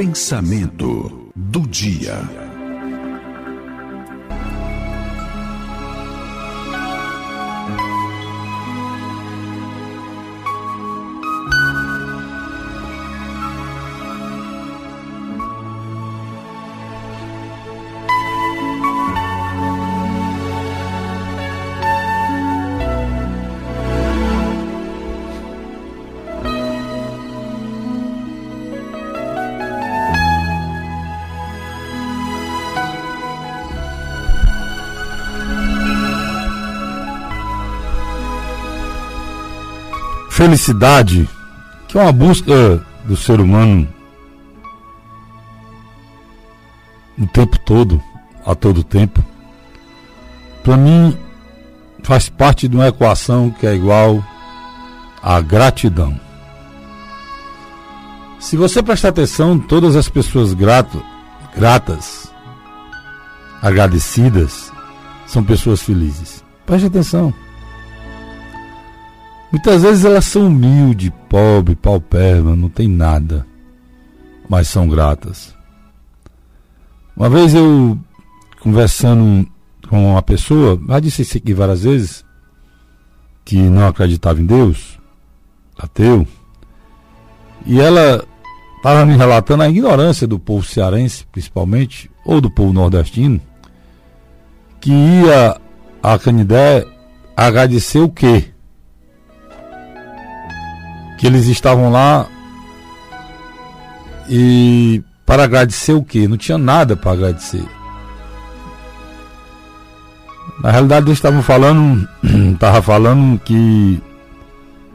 Pensamento do dia. Felicidade, que é uma busca do ser humano o tempo todo, a todo tempo, para mim faz parte de uma equação que é igual à gratidão. Se você prestar atenção, todas as pessoas grato, gratas, agradecidas, são pessoas felizes. Preste atenção. Muitas vezes elas são humildes, pobres, paupérrimas, não tem nada, mas são gratas. Uma vez eu, conversando com uma pessoa, já disse isso aqui várias vezes, que não acreditava em Deus, ateu, e ela estava me relatando a ignorância do povo cearense, principalmente, ou do povo nordestino, que ia a Canidé agradecer o quê? Que eles estavam lá e para agradecer o quê? Não tinha nada para agradecer. Na realidade eles estavam falando, estava falando que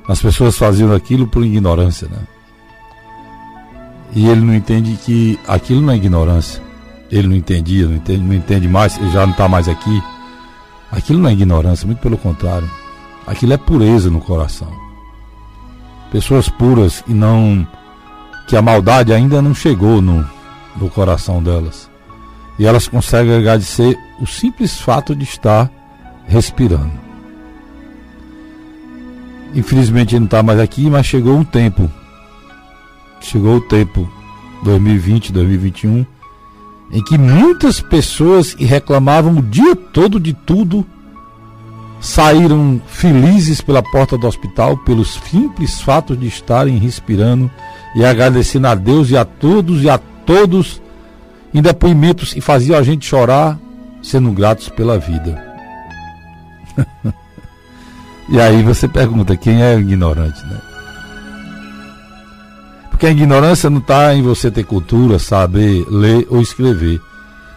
as pessoas faziam aquilo por ignorância, né? E ele não entende que aquilo não é ignorância. Ele não entendia, não entende, não entende mais, ele já não está mais aqui. Aquilo não é ignorância, muito pelo contrário. Aquilo é pureza no coração pessoas puras e não que a maldade ainda não chegou no, no coração delas. E elas conseguem agradecer o simples fato de estar respirando. Infelizmente não está mais aqui, mas chegou um tempo. Chegou o tempo, 2020, 2021, em que muitas pessoas reclamavam o dia todo de tudo saíram felizes pela porta do hospital pelos simples fatos de estarem respirando e agradecendo a Deus e a todos e a todos em depoimentos e faziam a gente chorar sendo gratos pela vida. e aí você pergunta quem é ignorante, né? Porque a ignorância não está em você ter cultura, saber ler ou escrever.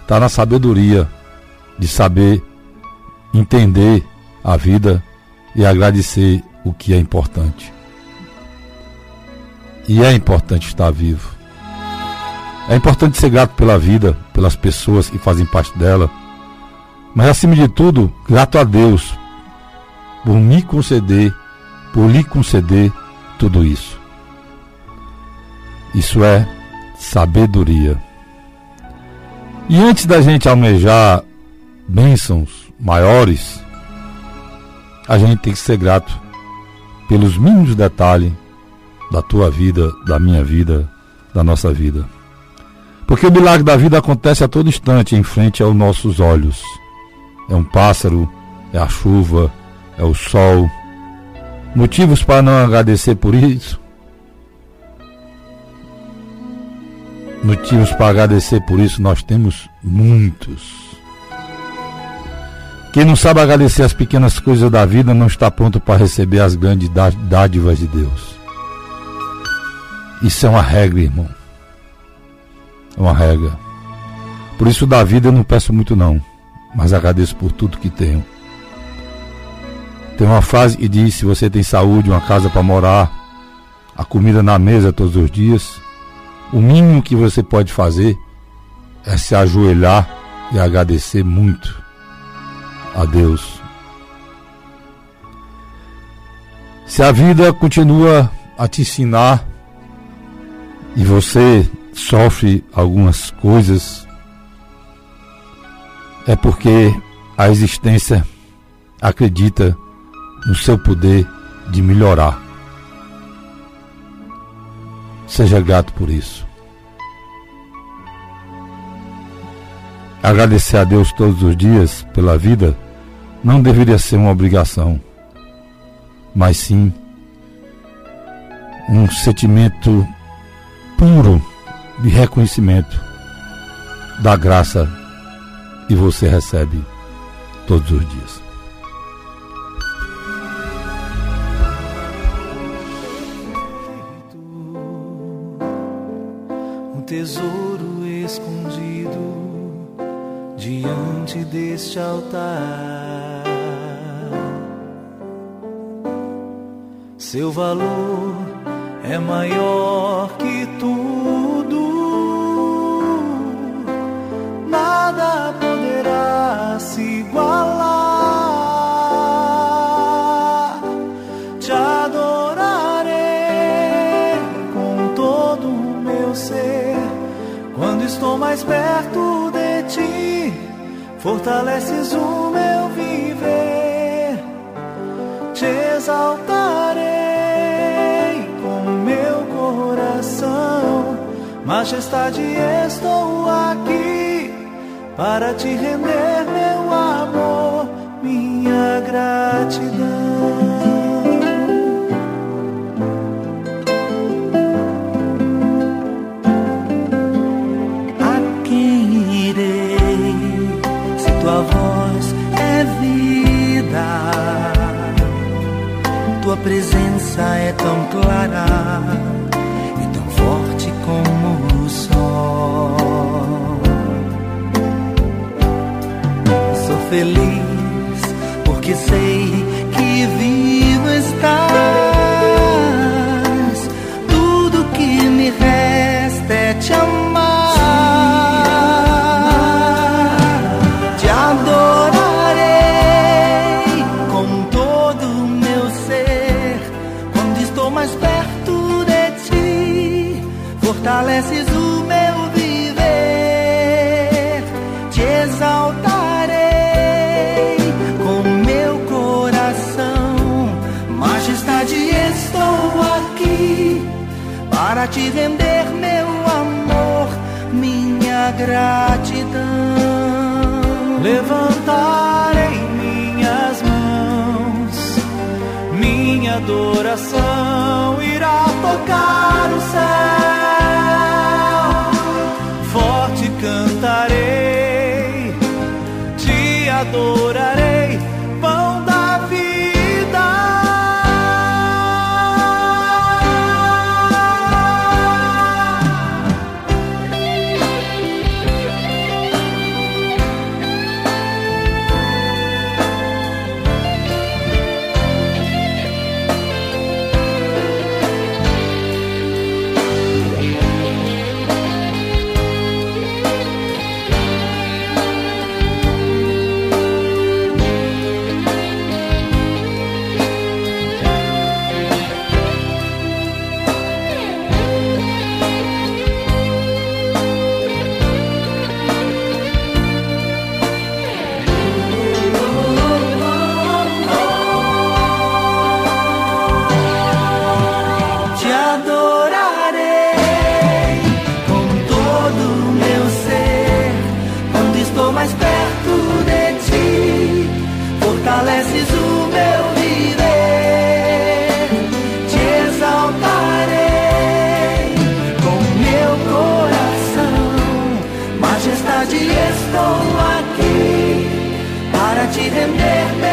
Está na sabedoria de saber entender a vida e agradecer o que é importante. E é importante estar vivo. É importante ser grato pela vida, pelas pessoas que fazem parte dela. Mas acima de tudo, grato a Deus por me conceder, por lhe conceder tudo isso. Isso é sabedoria. E antes da gente almejar bênçãos maiores, a gente tem que ser grato pelos mínimos detalhes da tua vida, da minha vida, da nossa vida. Porque o milagre da vida acontece a todo instante em frente aos nossos olhos. É um pássaro, é a chuva, é o sol. Motivos para não agradecer por isso? Motivos para agradecer por isso nós temos muitos. Quem não sabe agradecer as pequenas coisas da vida não está pronto para receber as grandes dádivas de Deus. Isso é uma regra, irmão. É uma regra. Por isso, da vida eu não peço muito, não. Mas agradeço por tudo que tenho. Tem uma frase que diz: se você tem saúde, uma casa para morar, a comida na mesa todos os dias, o mínimo que você pode fazer é se ajoelhar e agradecer muito a Deus. Se a vida continua a te ensinar e você sofre algumas coisas, é porque a existência acredita no seu poder de melhorar. Seja grato por isso. Agradecer a Deus todos os dias pela vida não deveria ser uma obrigação, mas sim um sentimento puro de reconhecimento da graça que você recebe todos os dias. Um tesouro diante deste altar. Seu valor é maior que tudo, nada poderá se igualar. Te adorarei com todo o meu ser quando estou mais perto de ti. Fortaleces o meu viver, te exaltarei Majestade, estou aqui para te render meu amor, minha gratidão. Tua voz é vida? Tua presença é tão clara como o sol. Sou feliz porque sei estou mais perto fortaleces o meu viver, te exaltarei com meu coração, majestade, estou aqui para te render meu amor, minha gratidão. Adoração irá tocar o céu. cantarei, te adorarei. Estou